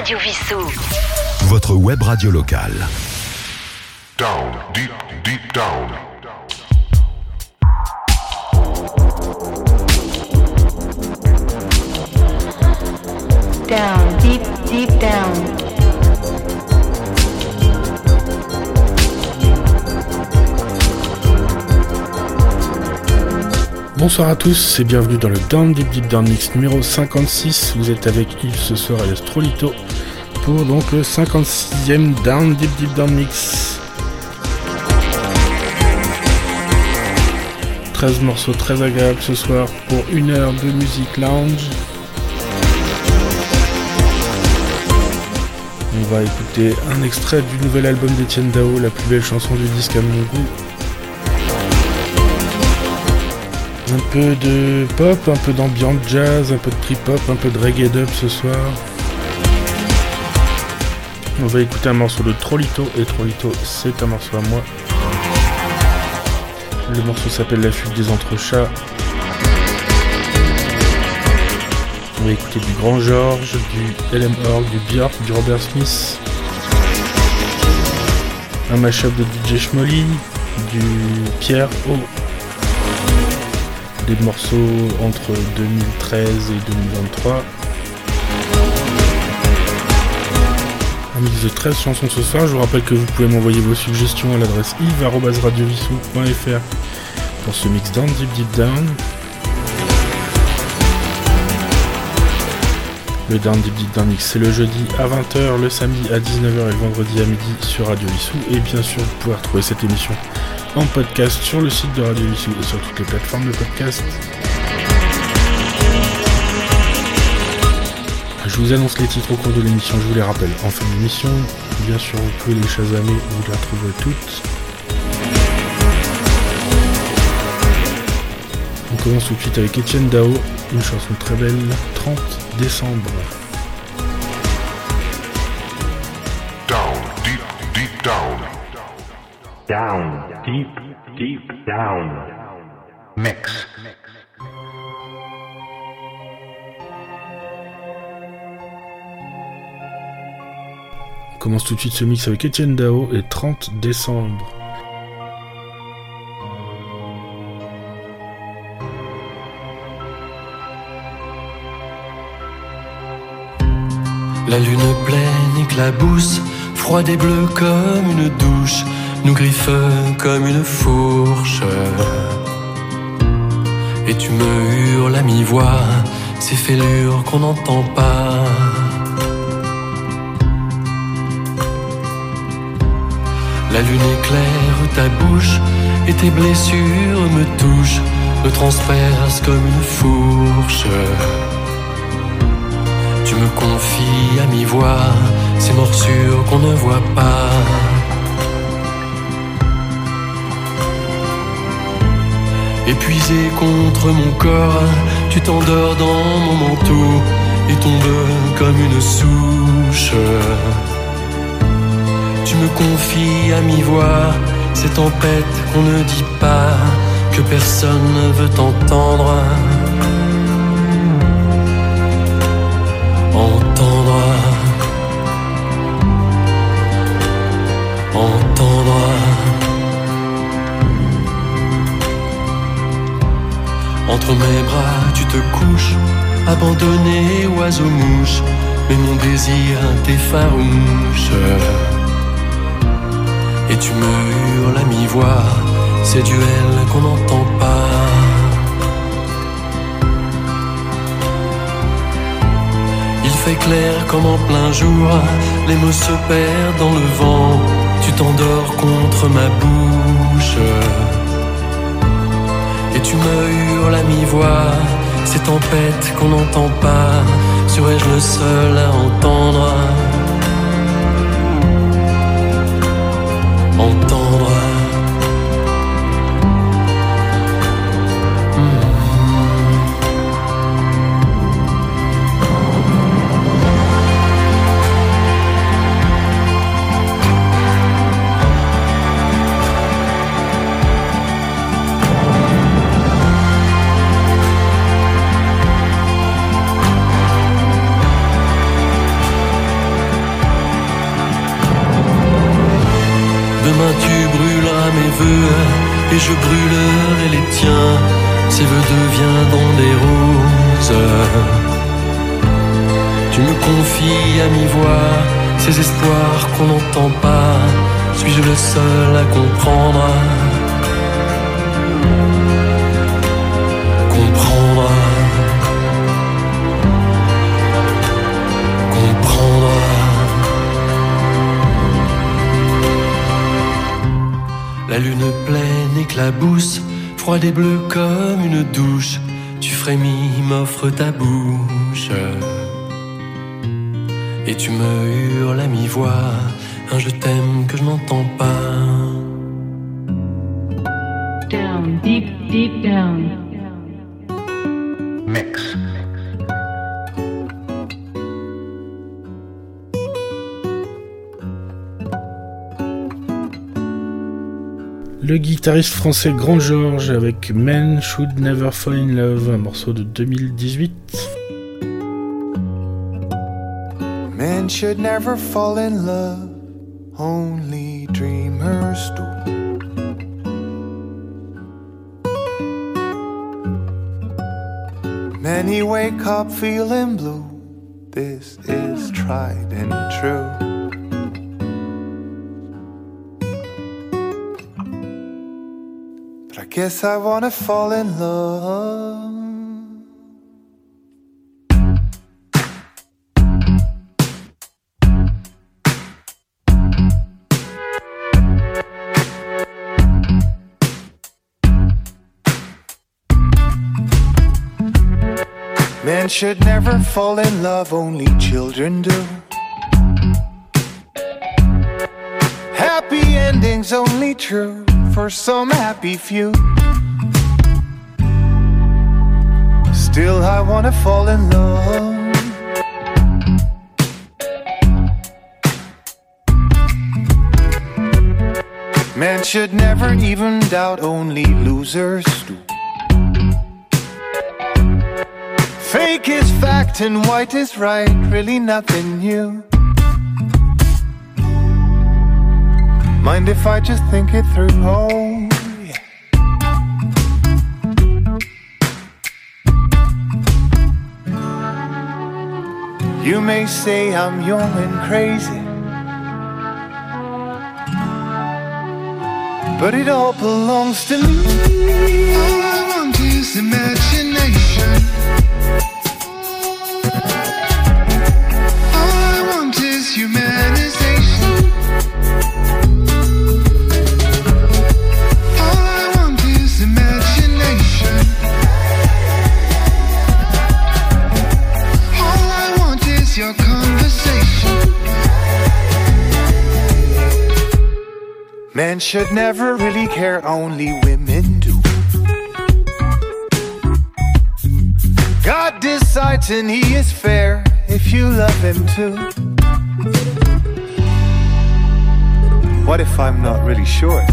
Radio Vissou. Votre web radio locale. Down, deep, deep down. Down, deep, deep down. Bonsoir à tous et bienvenue dans le Down Deep Deep Down Mix numéro 56. Vous êtes avec Yves ce soir et Astrolito pour donc le 56e Down Deep Deep Down Mix. 13 morceaux très agréables ce soir pour une heure de musique lounge. On va écouter un extrait du nouvel album d'Etienne Dao, la plus belle chanson du disque à mon goût. Un peu de pop, un peu d'ambiance jazz, un peu de trip-hop, un peu de reggae dub ce soir. On va écouter un morceau de Trollito, et Trollito c'est un morceau à moi. Le morceau s'appelle La fuite des entrechats. On va écouter du Grand George, du LM Org, du Björk, du Robert Smith. Un mashup de DJ Schmolly, du Pierre O des morceaux entre 2013 et 2023. Mix de 13 chansons ce soir. Je vous rappelle que vous pouvez m'envoyer vos suggestions à l'adresse yves.radiovissou.fr pour ce mix down, deep, deep down. Le Down Deep Deep Down Mix, c'est le jeudi à 20h, le samedi à 19h et le vendredi à midi sur Radio Vissou. Et bien sûr, vous pouvez retrouver cette émission en podcast sur le site de Radio et sur toutes les plateformes de podcast. Vous annonce les titres au cours de l'émission, je vous les rappelle en fin d'émission. Bien sûr, vous pouvez les chasamer, vous les retrouvez toutes. On commence tout de suite avec Etienne Dao, une chanson très belle, 30 décembre. Down, deep, deep down. Down, deep, deep down. Mix. Commence tout de suite ce mix avec Etienne Dao et 30 décembre. La lune pleine éclabousse, froide et bleue comme une douche, nous griffe comme une fourche. Et tu me hurles à mi-voix, ces fêlures qu'on n'entend pas. La lune éclaire ta bouche et tes blessures me touchent, me transpercent comme une fourche. Tu me confies à mi-voix ces morsures qu'on ne voit pas. Épuisé contre mon corps, tu t'endors dans mon manteau et tombes comme une souche. Confies à mi-voix ces tempêtes qu'on ne dit pas, que personne ne veut entendre. Entendre. Entendre. Entre mes bras, tu te couches, abandonné oiseau-mouche, mais mon désir t'effarouche. Tu me hurles à mi-voix, ces duels qu'on n'entend pas. Il fait clair comme en plein jour, les mots se perdent dans le vent, tu t'endors contre ma bouche. Et tu me hurles à mi-voix, ces tempêtes qu'on n'entend pas, serais-je le seul à entendre? Entendre. Et je brûlerai les tiens. Ces vœux deviendront des roses. Tu me confies à mi-voix ces espoirs qu'on n'entend pas. Suis-je le seul à Comprendre? La lune pleine éclabousse, froide et bleue comme une douche. Tu frémis, m'offres ta bouche. Et tu me hurles à mi-voix un je t'aime que je n'entends pas. Le guitariste français Grand George avec Men Should Never Fall in Love, un morceau de 2018. Men should never fall in love, only dreamers do. Many wake up feeling blue. This is tried and true. Guess I wanna fall in love. Men should never fall in love, only children do. Happy endings only true for some happy few. Still, I wanna fall in love. Man should never even doubt, only losers do. Fake is fact and white is right, really nothing new. Mind if I just think it through? Oh, yeah. You may say I'm young and crazy, but it all belongs to me. All I want is imagination. Men should never really care, only women do. God decides and he is fair if you love him too. What if I'm not really sure?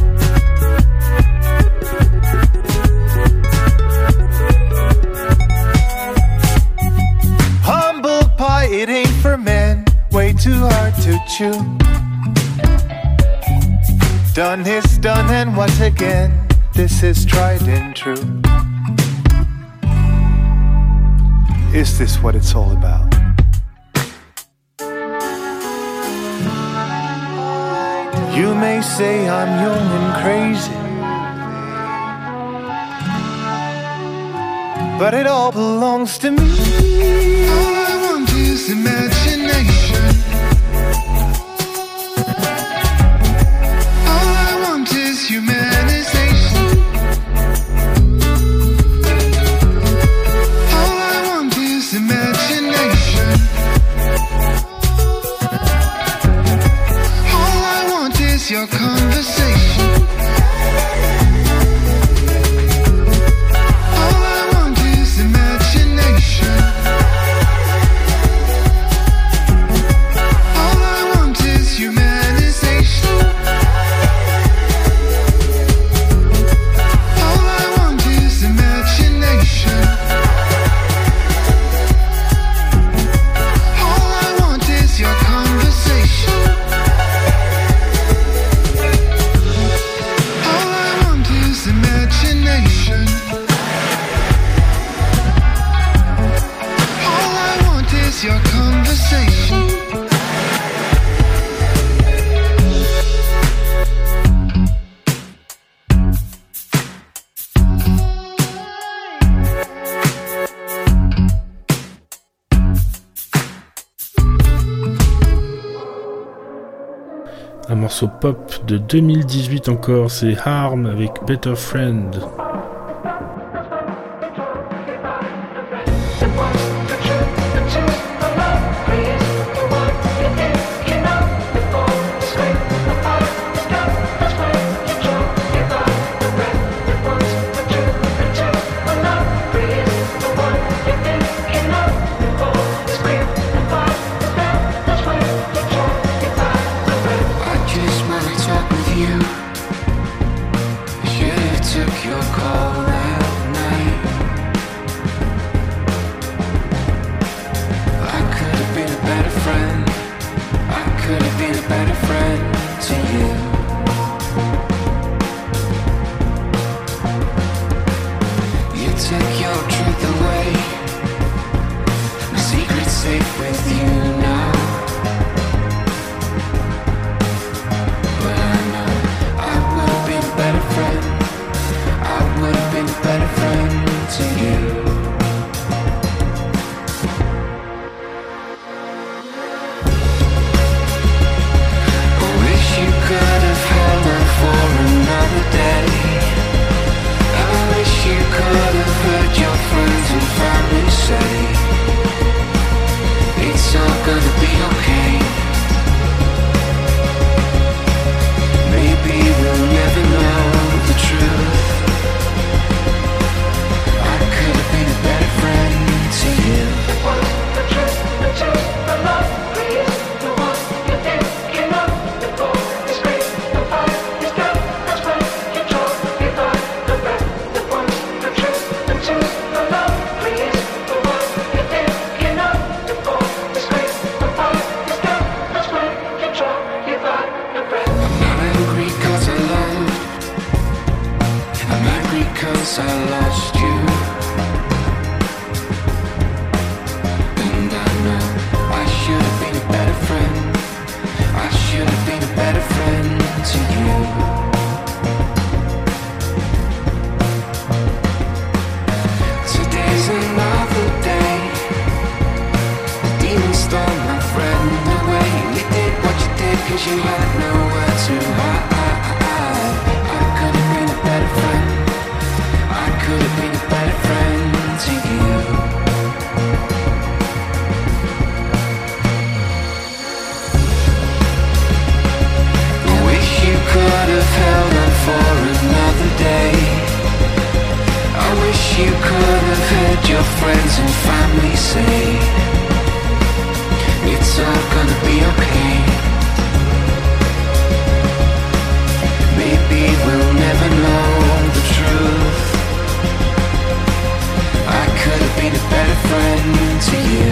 Humble pie, it ain't for men, way too hard to chew. Done is done, and once again, this is tried and true. Is this what it's all about? You may say I'm young and crazy, but it all belongs to me. All I want is imagination. pop de 2018 encore, c'est Harm avec Better Friend. could have been a better friend to you. I wish you could have held on for another day. I wish you could have heard your friends and family say, It's all gonna be okay. Maybe we'll never know. friend to you.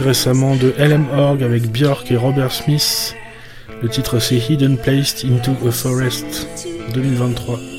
Récemment de LM Org avec Björk et Robert Smith. Le titre c'est Hidden Placed into a Forest 2023.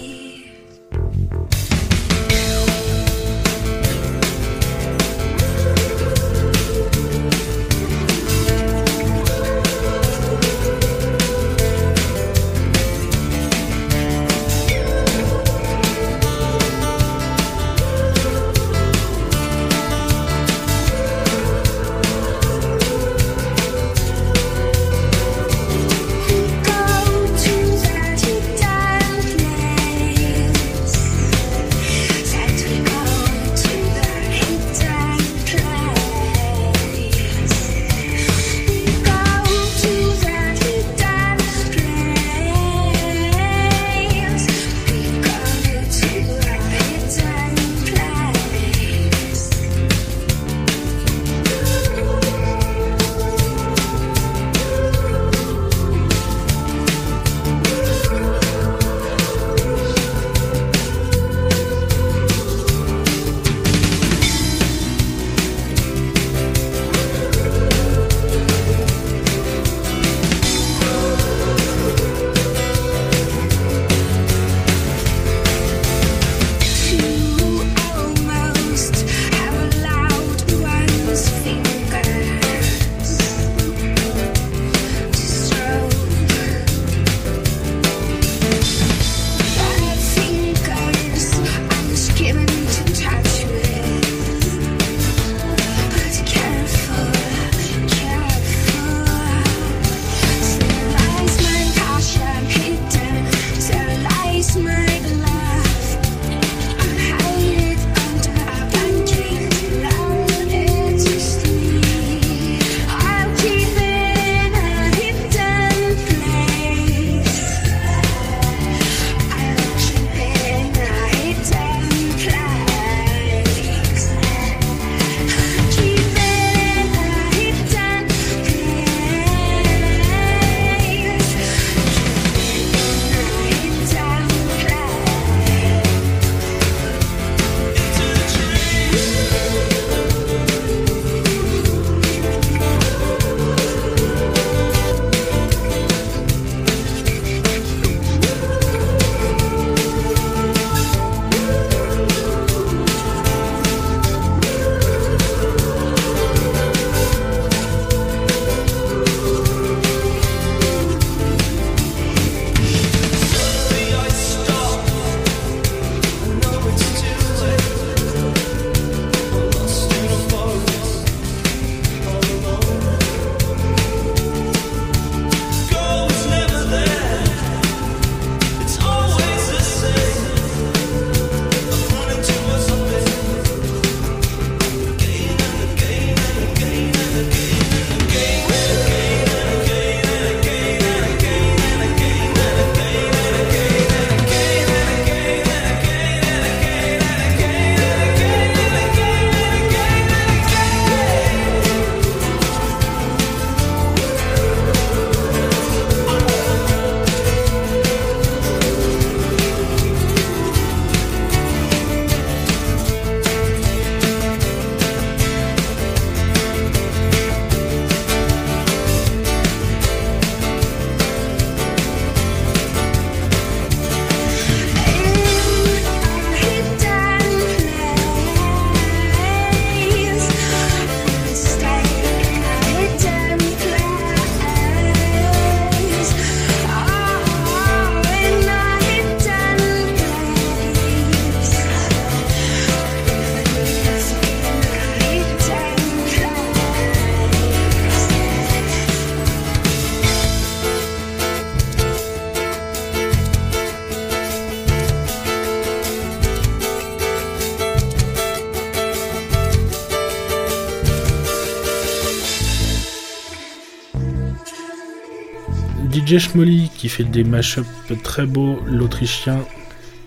DJ Schmolly qui fait des mashups très beaux, l'Autrichien.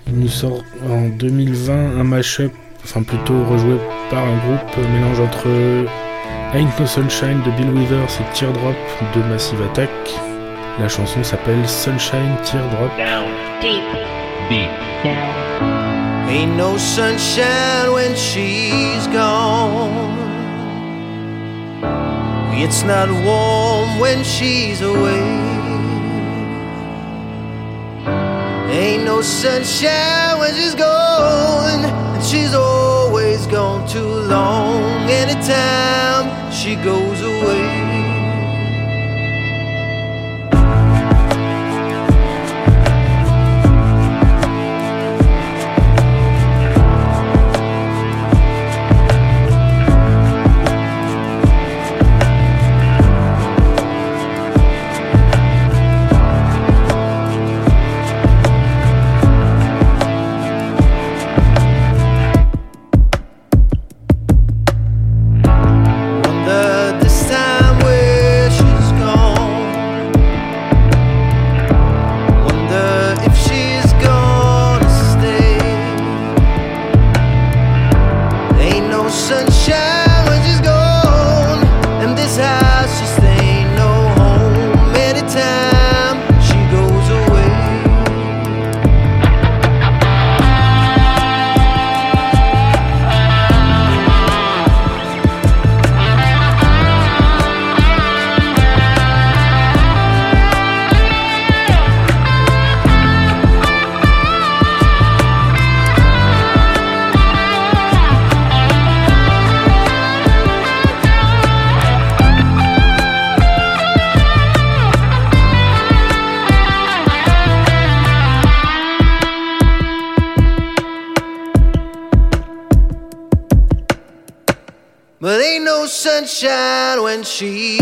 Il nous sort en 2020 un mashup, enfin plutôt rejoué par un groupe, mélange entre Ain't No Sunshine de Bill Withers et Teardrop de Massive Attack. La chanson s'appelle Sunshine Teardrop. Down, deep, deep, down. Ain't no sunshine when she's gone. It's not warm when she's away. Ain't no sunshine when she's gone, and she's always gone too long. Anytime she goes away. Sunshine when she's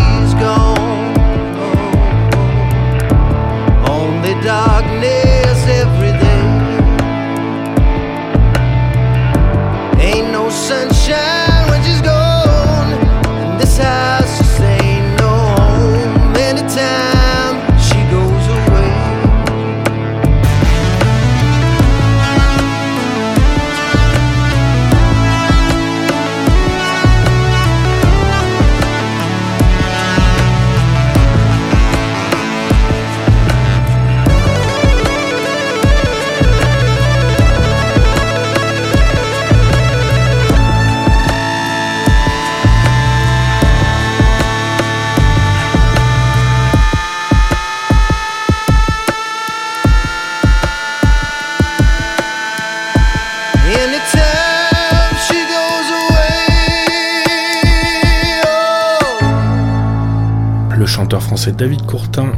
David Courtin,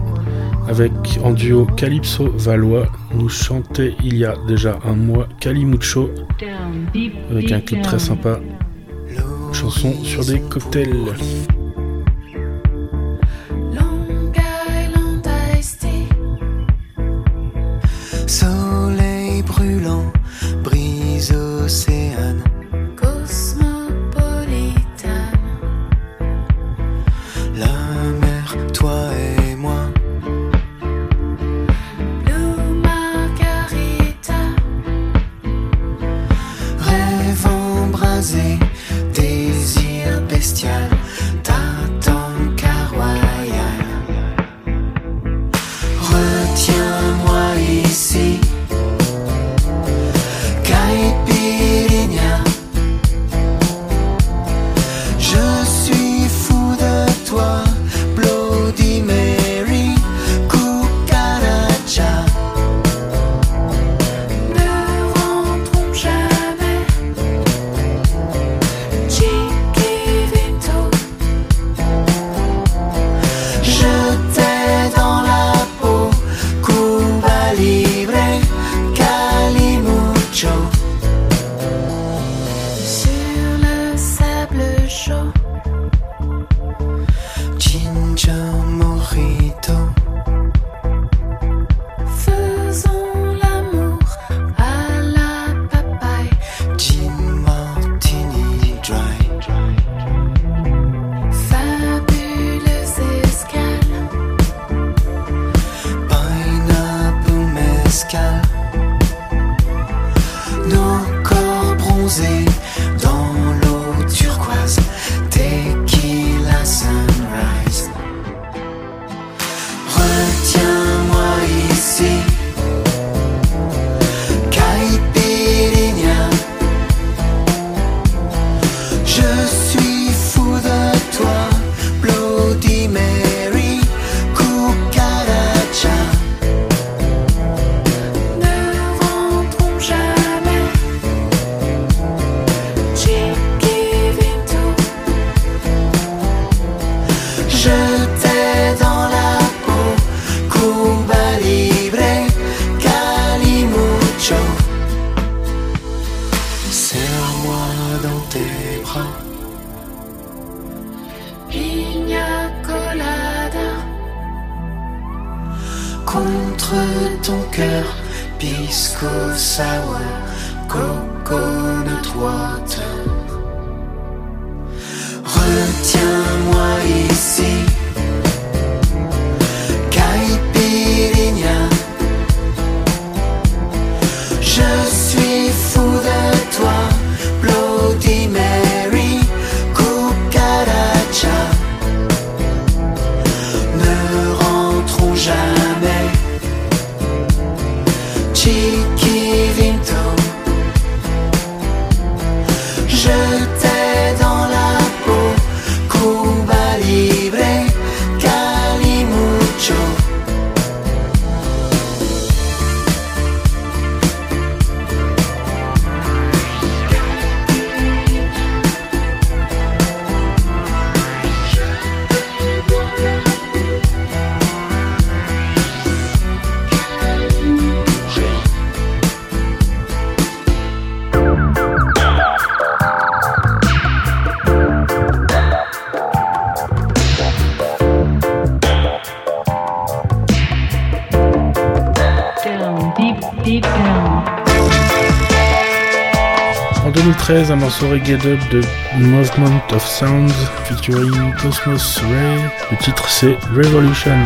avec en duo Calypso Valois, nous chantait il y a déjà un mois Calimucho, avec un clip très sympa. Chanson sur des cocktails. Soleil brûlant, brise océane. En 2013, un morceau reggae dub de Movement of Sounds featuring Cosmos Ray. Le titre c'est Revolution.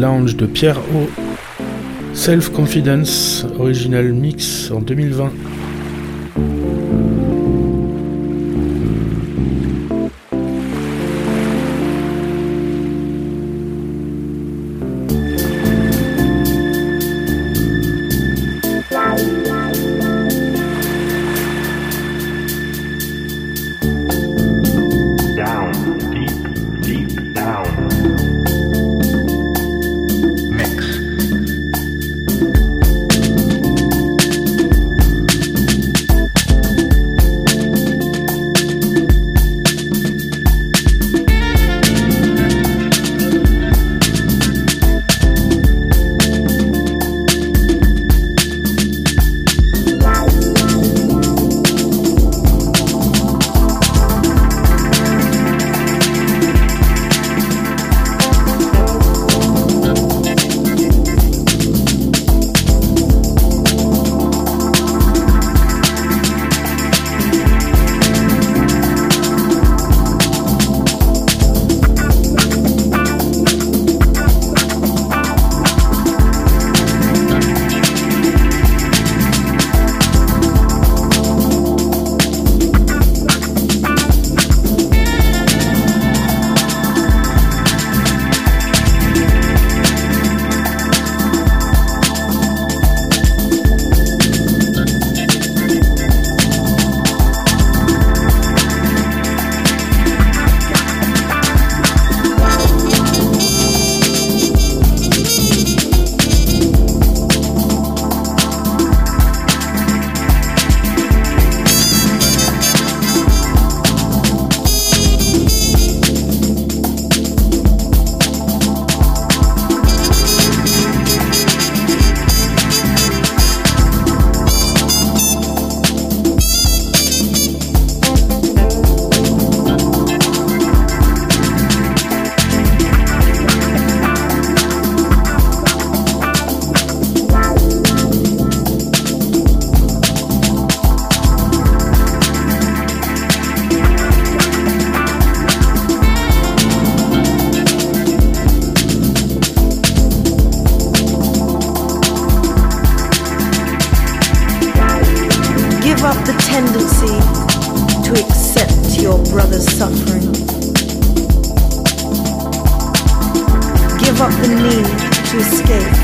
Lounge de Pierre O. Self Confidence, original mix en 2020.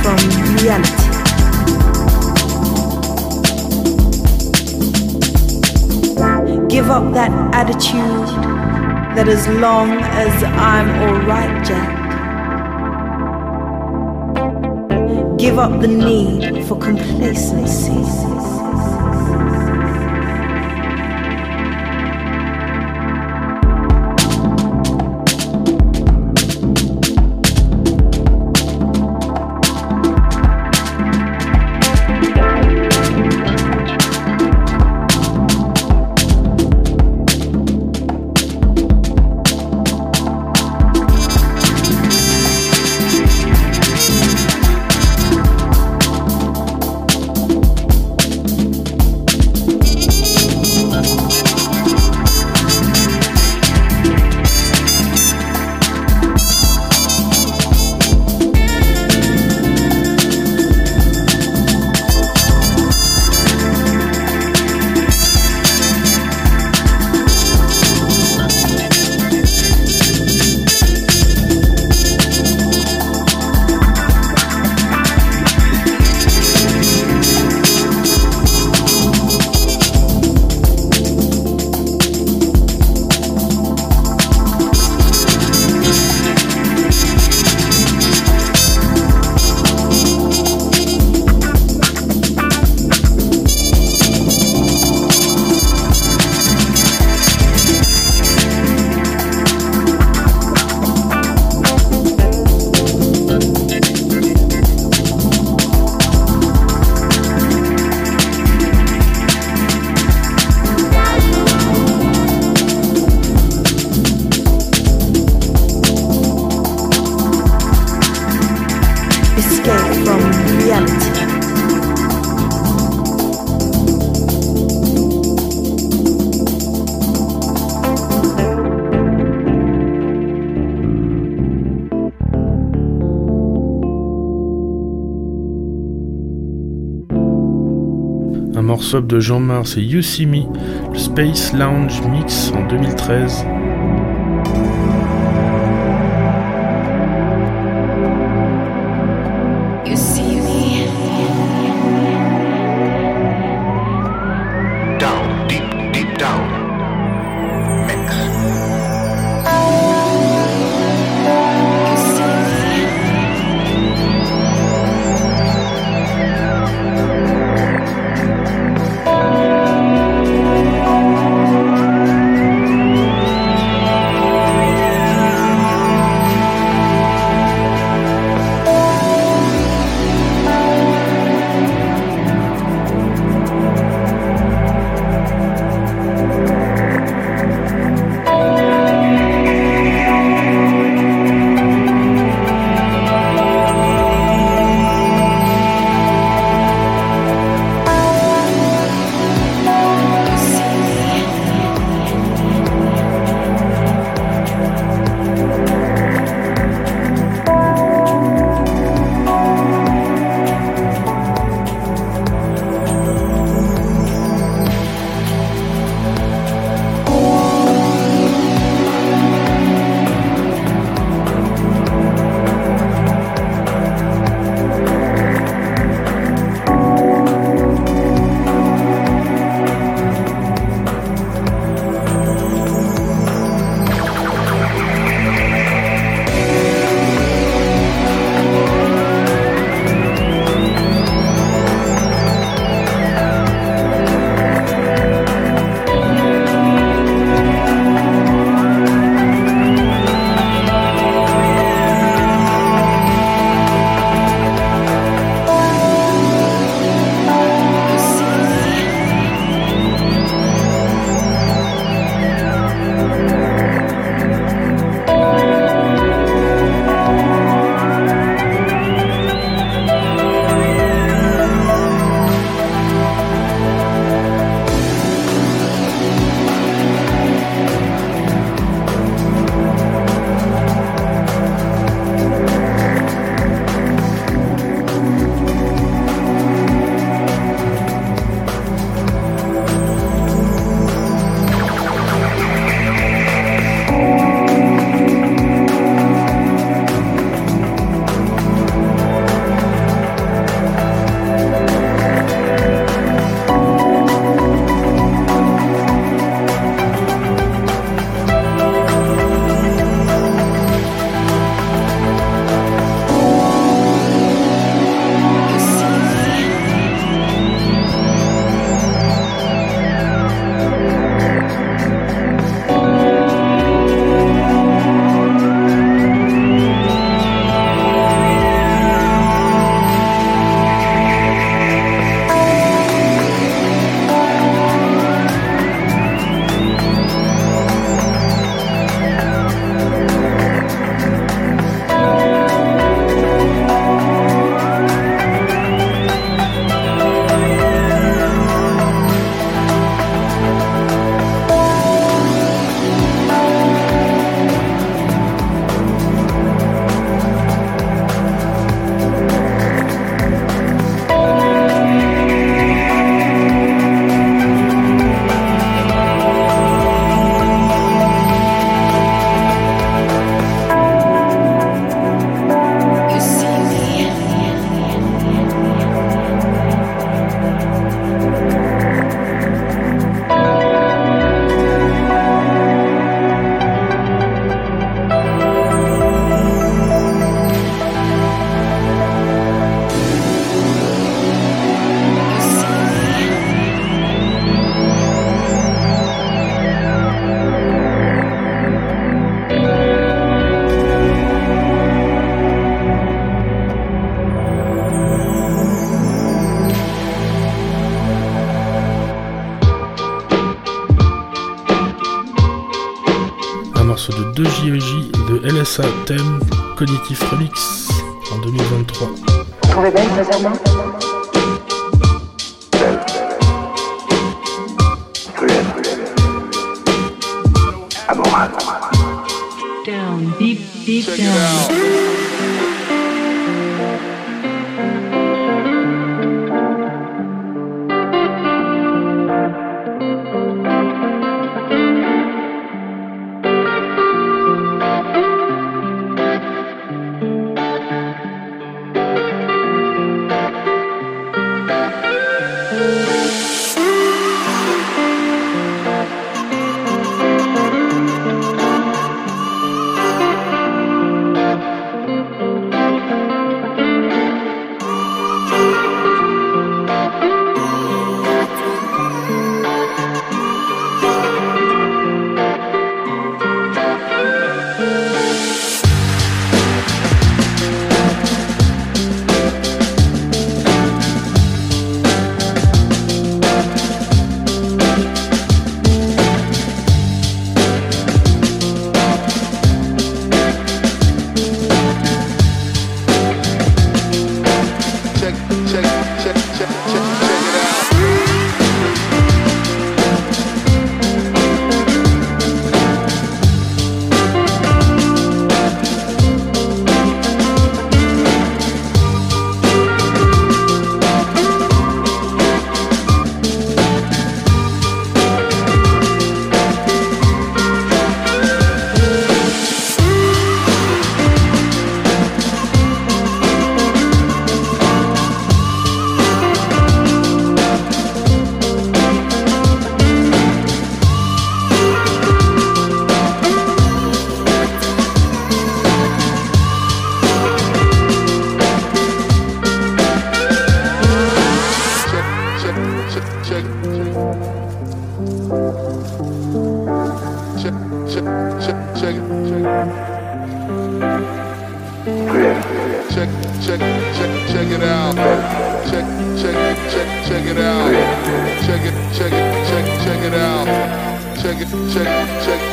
From reality. Give up that attitude that as long as I'm alright, Jack. Give up the need for complacency. morceau de Jean Mars et Yousimi, le Space Lounge Mix en 2013. collectif Remix.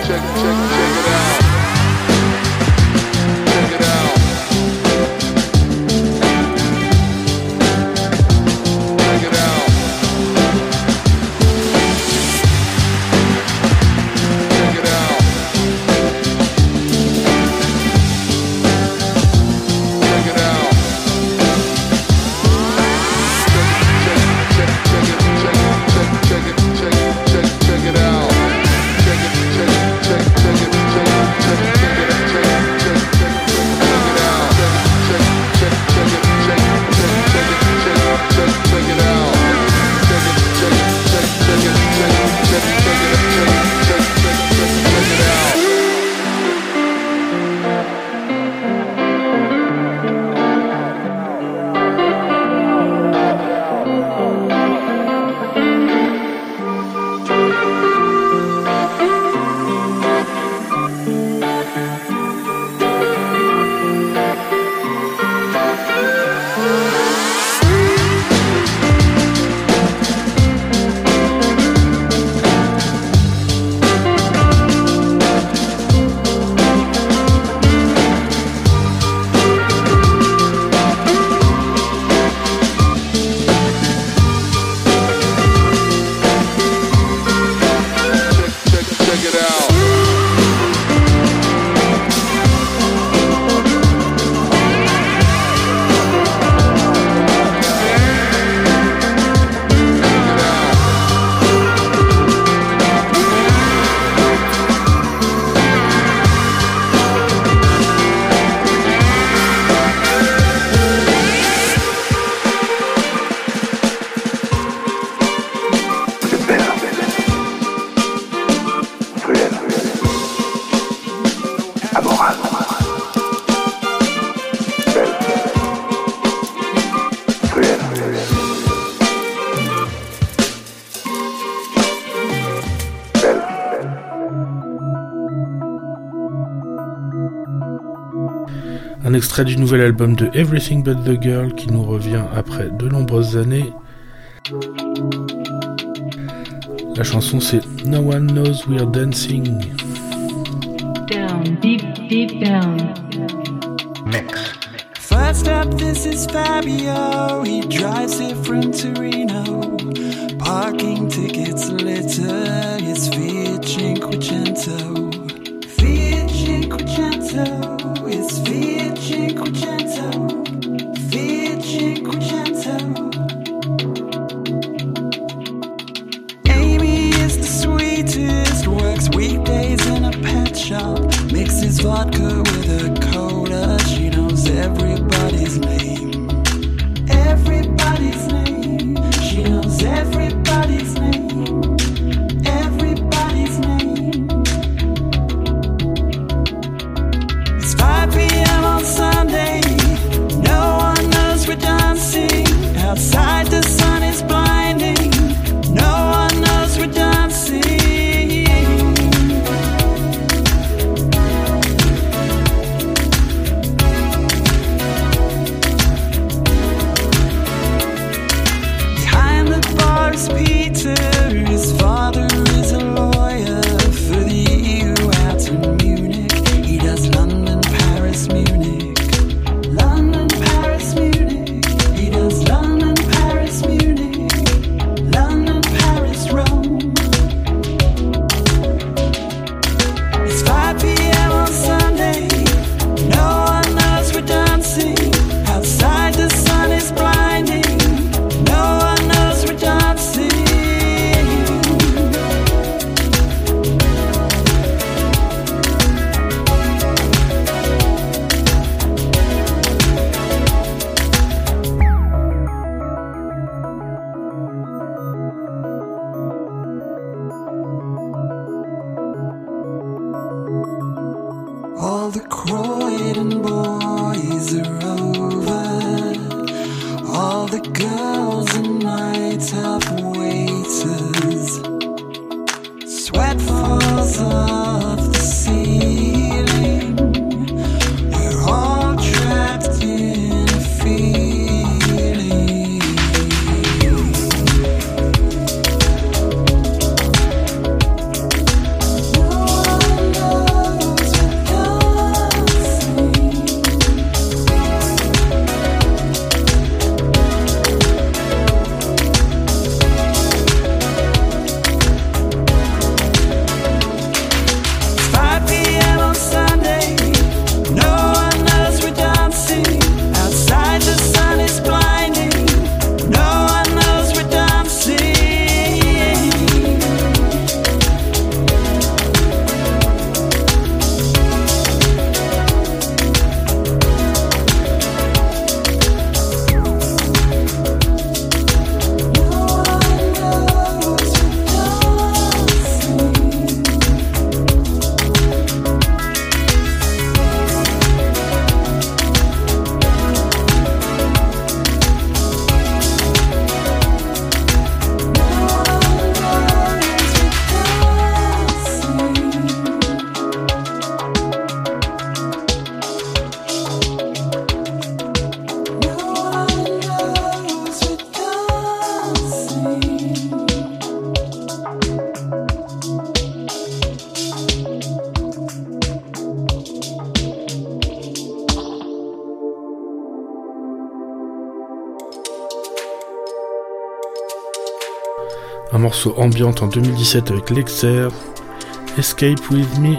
check, check. extrait du nouvel album de Everything But the Girl qui nous revient après de nombreuses années. La chanson c'est No One Knows We're Dancing. Down, deep, deep down. Mix. First up, this is Fabio. He drives it from Torino. Parking tickets litter his feet. vodka morceau ambiante en 2017 avec Lexer, Escape With Me.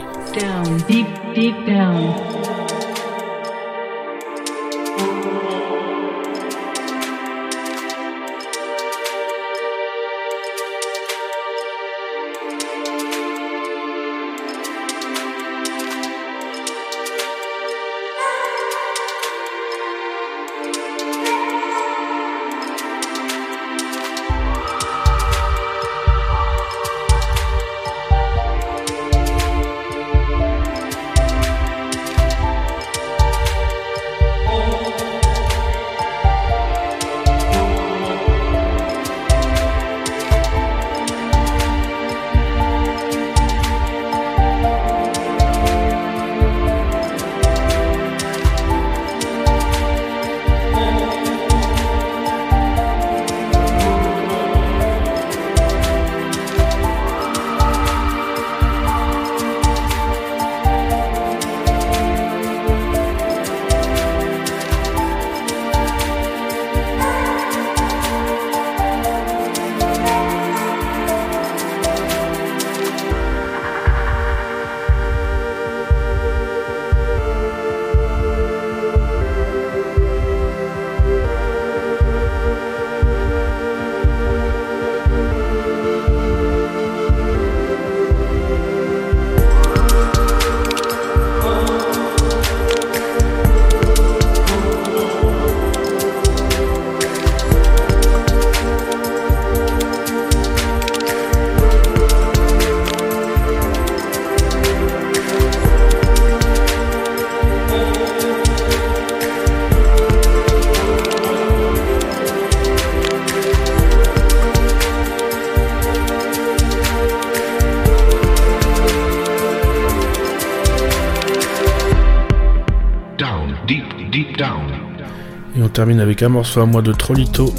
Termine avec un morceau à moi de Trollito,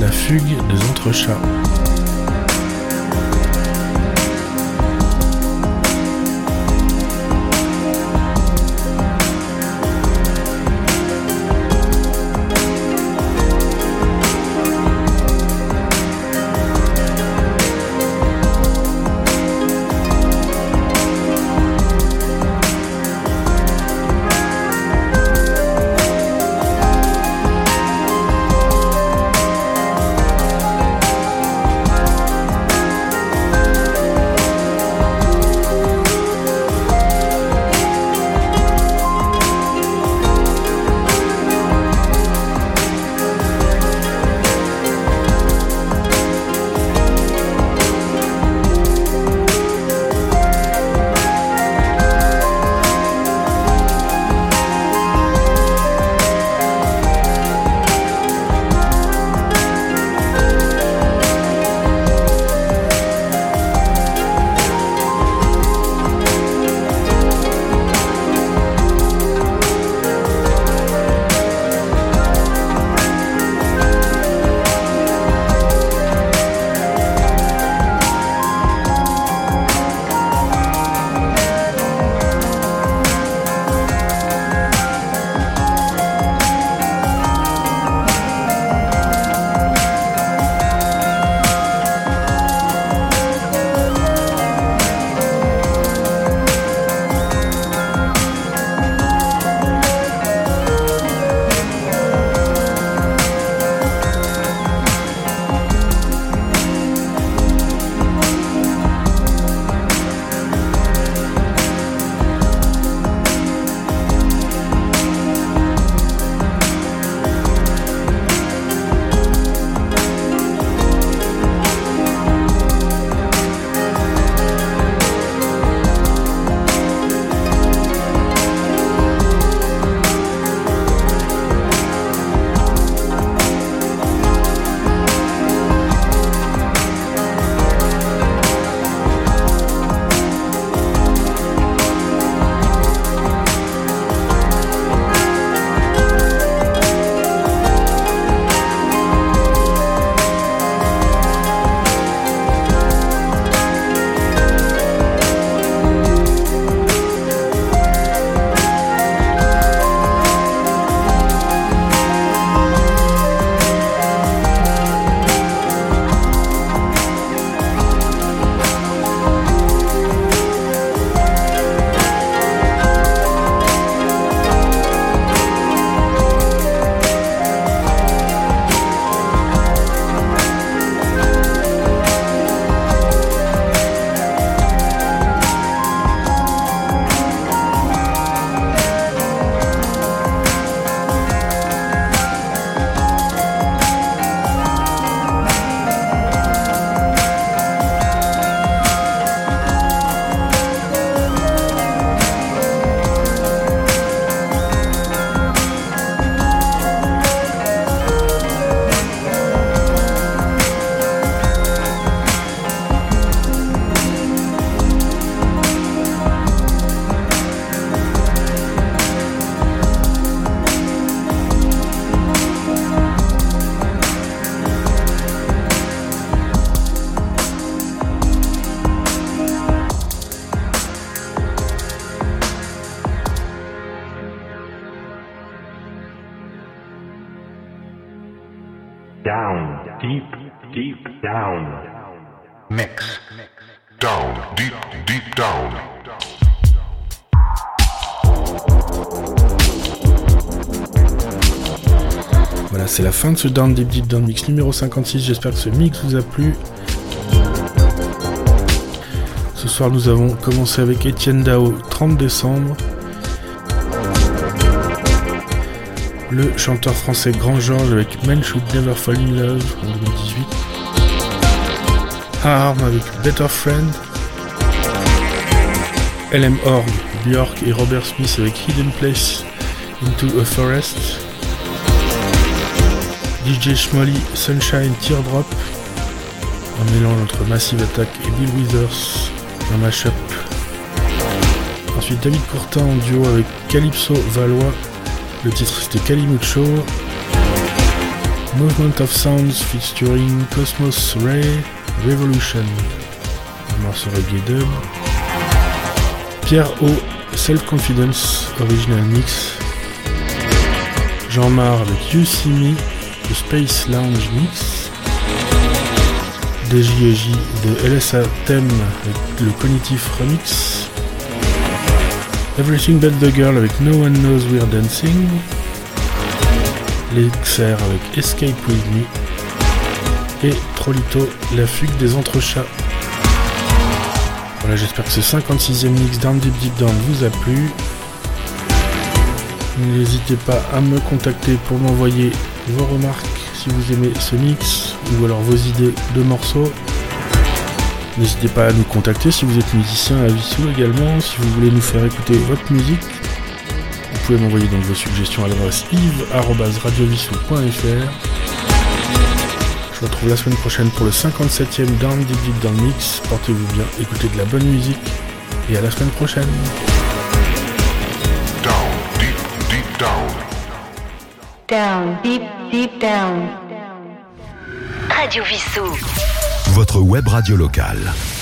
La fugue des entrechats. Ce Down Deep Deep Down Mix numéro 56. J'espère que ce mix vous a plu. Ce soir, nous avons commencé avec Étienne Dao, 30 décembre. Le chanteur français Grand Georges avec Men Should Never Fall in Love en 2018. Harm avec Better Friend. LM Org, Björk et Robert Smith avec Hidden Place Into a Forest. DJ Schmolly Sunshine Teardrop. Un mélange entre Massive Attack et Bill Withers. Un mashup. Ensuite David Courtin en duo avec Calypso Valois. Le titre c'était Calimucho. Movement of Sounds featuring Cosmos Ray Revolution. Un morceau reggae dub. Pierre O, Self Confidence, Original Mix. Jean Mar avec You See Me, le Space Lounge Mix. DJJ de LSA avec le Cognitive Remix. Everything But The Girl avec No One Knows We're Dancing. L'Exer avec Escape With Me. Et Trolito, La Fugue des Entrechats. Voilà, j'espère que ce 56e mix Down Deep Deep Down vous a plu. N'hésitez pas à me contacter pour m'envoyer vos remarques si vous aimez ce mix ou alors vos idées de morceaux. N'hésitez pas à nous contacter si vous êtes musicien à Vissou également, si vous voulez nous faire écouter votre musique. Vous pouvez m'envoyer donc vos suggestions à l'adresse yves.radiovissou.fr. Je vous retrouve la semaine prochaine pour le 57e Down Deep Deep Down Mix. Portez-vous bien, écoutez de la bonne musique et à la semaine prochaine. Down, deep, deep down. Down, deep, deep down. Radio Vissou. Votre web radio locale.